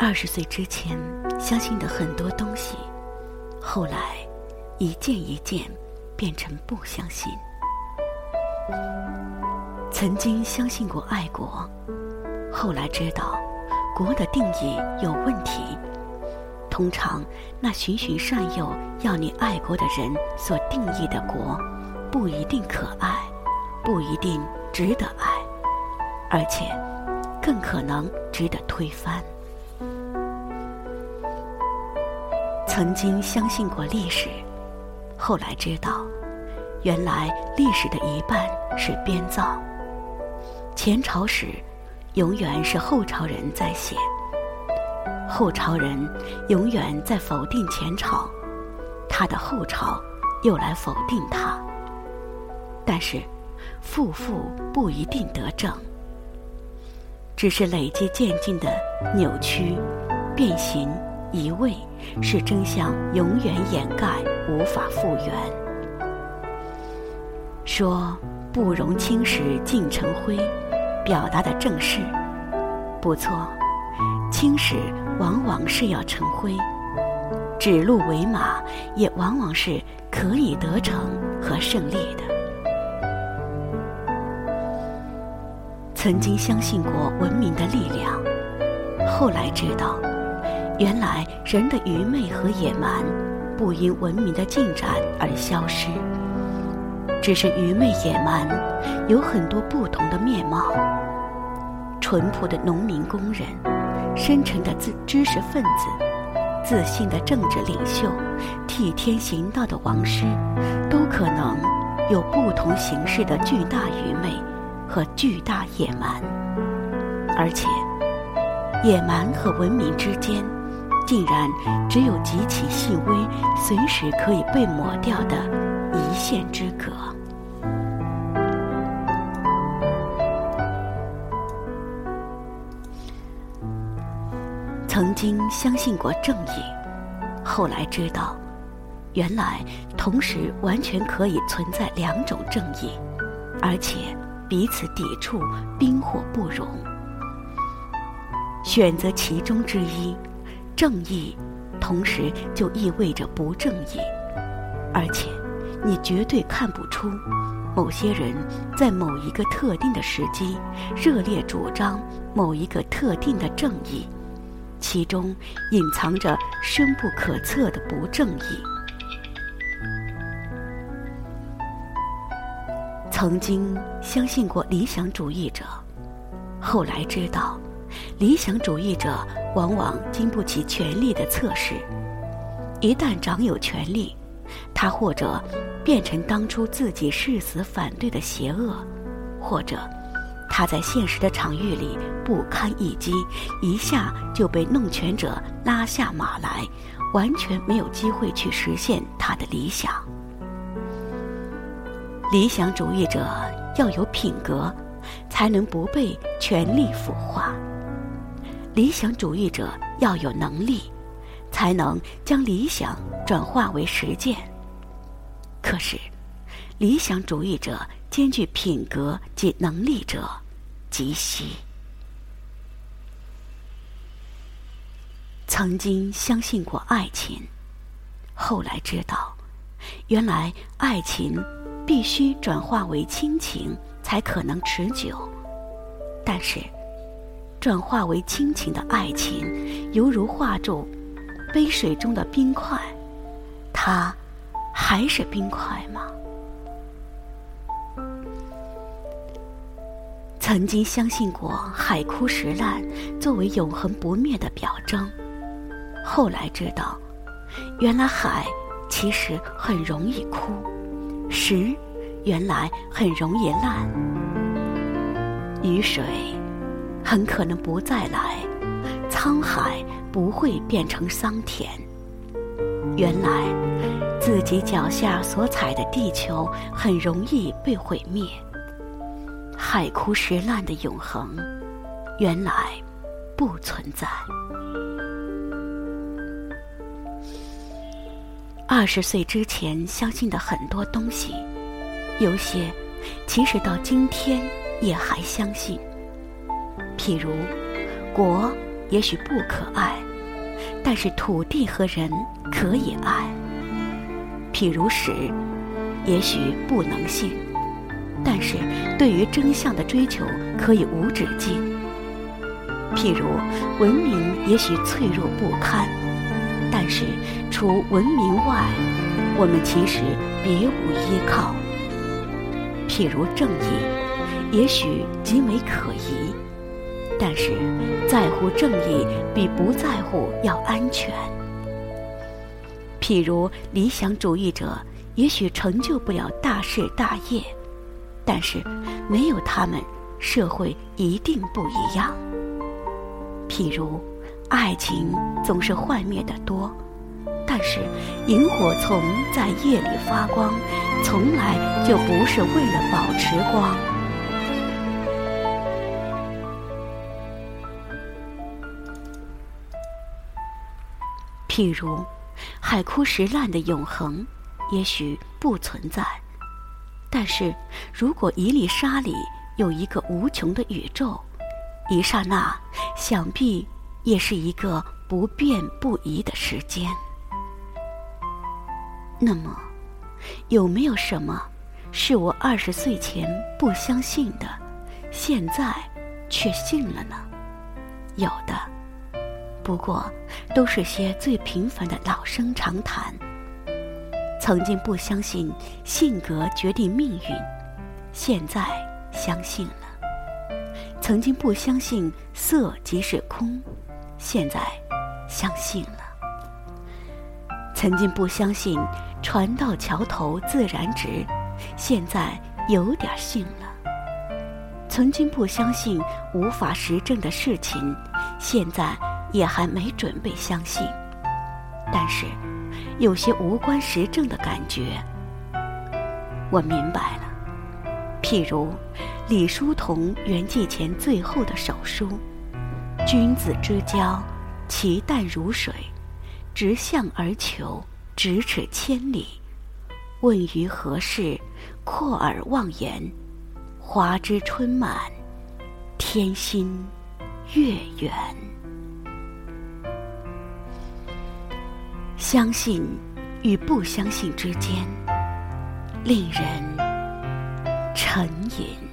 二十岁之前相信的很多东西，后来一件一件变成不相信。曾经相信过爱国，后来知道国的定义有问题。通常那循循善诱要你爱国的人所定义的国，不一定可爱，不一定值得爱，而且更可能值得推翻。曾经相信过历史，后来知道，原来历史的一半是编造。前朝史，永远是后朝人在写；后朝人永远在否定前朝，他的后朝又来否定他。但是，负负不一定得正，只是累积渐进的扭曲、变形。移位，使真相，永远掩盖，无法复原。说不容青史尽成灰，表达的正是不错。青史往往是要成灰，指鹿为马也往往是可以得逞和胜利的。曾经相信过文明的力量，后来知道。原来人的愚昧和野蛮，不因文明的进展而消失，只是愚昧野蛮有很多不同的面貌。淳朴的农民工人，深沉的知知识分子，自信的政治领袖，替天行道的王师，都可能有不同形式的巨大愚昧和巨大野蛮，而且野蛮和文明之间。竟然只有极其细微、随时可以被抹掉的一线之隔。曾经相信过正义，后来知道，原来同时完全可以存在两种正义，而且彼此抵触、冰火不容。选择其中之一。正义，同时就意味着不正义，而且你绝对看不出某些人在某一个特定的时机热烈主张某一个特定的正义，其中隐藏着深不可测的不正义。曾经相信过理想主义者，后来知道。理想主义者往往经不起权力的测试，一旦掌有权力，他或者变成当初自己誓死反对的邪恶，或者他在现实的场域里不堪一击，一下就被弄权者拉下马来，完全没有机会去实现他的理想。理想主义者要有品格，才能不被权力腐化。理想主义者要有能力，才能将理想转化为实践。可是，理想主义者兼具品格及能力者极稀。曾经相信过爱情，后来知道，原来爱情必须转化为亲情才可能持久。但是。转化为亲情的爱情，犹如化住杯水中的冰块，它还是冰块吗？曾经相信过海枯石烂作为永恒不灭的表征，后来知道，原来海其实很容易枯，石原来很容易烂，雨水。很可能不再来，沧海不会变成桑田。原来自己脚下所踩的地球很容易被毁灭，海枯石烂的永恒，原来不存在。二十岁之前相信的很多东西，有些其实到今天也还相信。譬如，国也许不可爱，但是土地和人可以爱。譬如史，也许不能信，但是对于真相的追求可以无止境。譬如文明也许脆弱不堪。但是，除文明外，我们其实别无依靠。譬如正义，也许极为可疑，但是在乎正义比不在乎要安全。譬如理想主义者，也许成就不了大事大业，但是没有他们，社会一定不一样。譬如。爱情总是幻灭的多，但是萤火虫在夜里发光，从来就不是为了保持光。譬如，海枯石烂的永恒，也许不存在，但是如果一粒沙里有一个无穷的宇宙，一刹那，想必。也是一个不变不移的时间。那么，有没有什么是我二十岁前不相信的，现在却信了呢？有的，不过都是些最平凡的老生常谈。曾经不相信性格决定命运，现在相信了。曾经不相信色即是空。现在相信了。曾经不相信“船到桥头自然直”，现在有点信了。曾经不相信无法实证的事情，现在也还没准备相信。但是，有些无关实证的感觉，我明白了。譬如李叔同圆寂前最后的手书。君子之交，其淡如水；直向而求，咫尺千里。问于何事？阔而忘言。花枝春满，天心月圆。相信与不相信之间，令人沉吟。